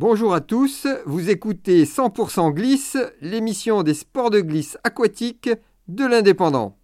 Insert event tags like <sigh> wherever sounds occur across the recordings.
Bonjour à tous, vous écoutez 100% Glisse, l'émission des sports de glisse aquatique de l'Indépendant.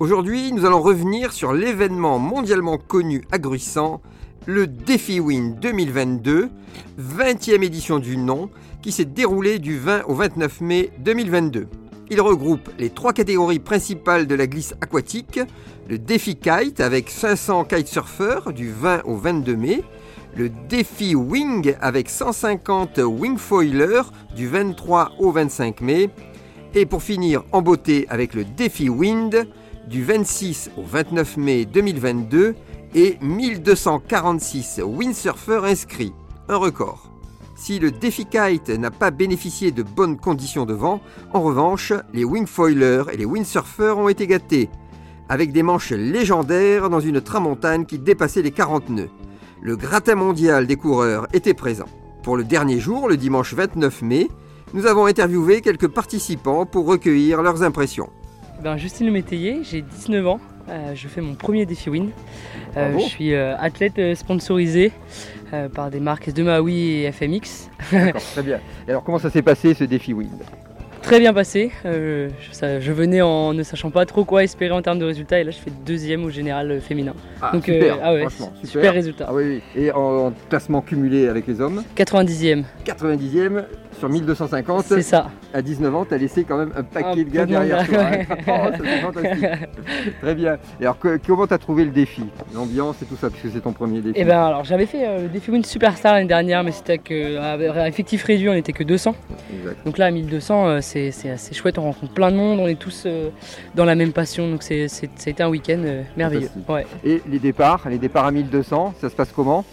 Aujourd'hui, nous allons revenir sur l'événement mondialement connu à Gruissant, le Défi Win 2022, 20e édition du nom, qui s'est déroulé du 20 au 29 mai 2022. Il regroupe les trois catégories principales de la glisse aquatique, le défi kite avec 500 kitesurfers du 20 au 22 mai, le défi wing avec 150 wingfoilers du 23 au 25 mai, et pour finir en beauté avec le défi wind du 26 au 29 mai 2022 et 1246 windsurfers inscrits, un record. Si le défi kite n'a pas bénéficié de bonnes conditions de vent, en revanche, les wingfoilers et les windsurfers ont été gâtés, avec des manches légendaires dans une tramontane qui dépassait les 40 nœuds. Le gratin mondial des coureurs était présent. Pour le dernier jour, le dimanche 29 mai, nous avons interviewé quelques participants pour recueillir leurs impressions. Ben, Justine Métayer, j'ai 19 ans. Euh, je fais mon premier défi Win. Euh, je suis euh, athlète sponsorisé par des marques de Maui et FMX. D'accord, très bien. Et alors comment ça s'est passé ce défi Win? Très bien passé. Je, je, venais en ne sachant pas trop quoi espérer en termes de résultats et là je fais deuxième au général féminin. Ah, Donc, super, ah ouais, super. super. résultat. Ah oui, oui. Et en, en classement cumulé avec les hommes 90e. 90e, sur 1250. C'est ça. À 19 ans, tu as laissé quand même un paquet de gars derrière toi. Hein. <laughs> Oh, <laughs> Très bien. Et alors, comment tu as trouvé le défi L'ambiance et tout ça, puisque c'est ton premier défi Eh ben alors, j'avais fait euh, le défi Win Superstar l'année dernière, mais c'était qu'à effectif réduit, on n'était que 200. Donc là, à 1200, euh, c'est assez chouette, on rencontre plein de monde, on est tous euh, dans la même passion, donc c'était un week-end merveilleux. Et les départs, les départs à 1200, ça se passe comment?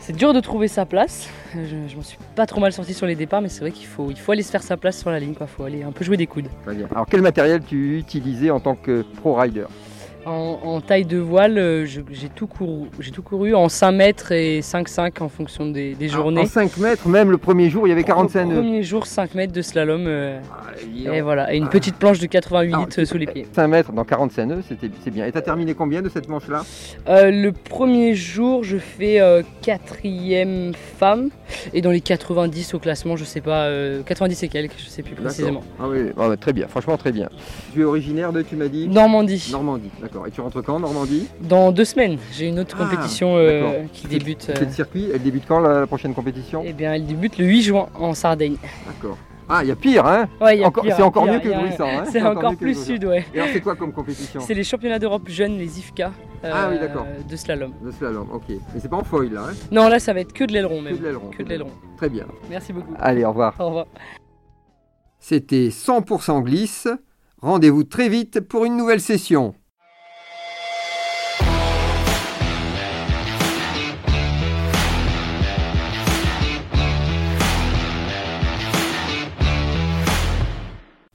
C'est dur de trouver sa place. Je, je m'en suis pas trop mal sorti sur les départs, mais c'est vrai qu'il faut, il faut aller se faire sa place sur la ligne. Il faut aller un peu jouer des coudes. Alors quel matériel tu utilisais en tant que pro en, taille de voile, euh, j'ai tout, couru, tout couru en 5 mètres et 5,5 en fonction des, journées. En 5 mètres, même le premier jour, il y avait 45 nœuds. Le premier jour, 5 mètres de slalom. Euh, et voilà, et une petite planche de 88 ah, sous les pieds. 5 mètres dans 45 nœuds, c'est bien. Et tu as terminé combien de cette manche-là? Euh, Le premier jour, je fais 4ème femme. Et dans les 90 au classement, je sais pas, 90 et quelques, je sais plus précisément. Ah oui, ah très bien, franchement très bien. Tu es originaire de, tu m'as dit? Normandie. Normandie, d'accord. Et tu rentres quand, Normandie Dans deux semaines. J'ai une autre ah, compétition euh, qui débute. Euh, circuit Elle débute quand la, prochaine compétition Eh bien, elle débute le 8 juin en Sardaigne. D'accord. Ah, il y a pire, hein Ouais, C'est encore mieux que Bruissant, hein C'est encore, plus sud, ouais. Et alors, c'est quoi comme compétition C'est les championnats d'Europe jeunes, les IFCA. ah oui, d'accord. Euh, de slalom. De slalom, ok. Mais c'est pas en foil, là, hein Non, là, ça va être que de l'aileron, même. Que de l'aileron. Que de l'aileron. Très bien. Merci beaucoup. Allez, au revoir. Au revoir. C'était 100% glisse. Rendez-vous très vite pour une nouvelle session.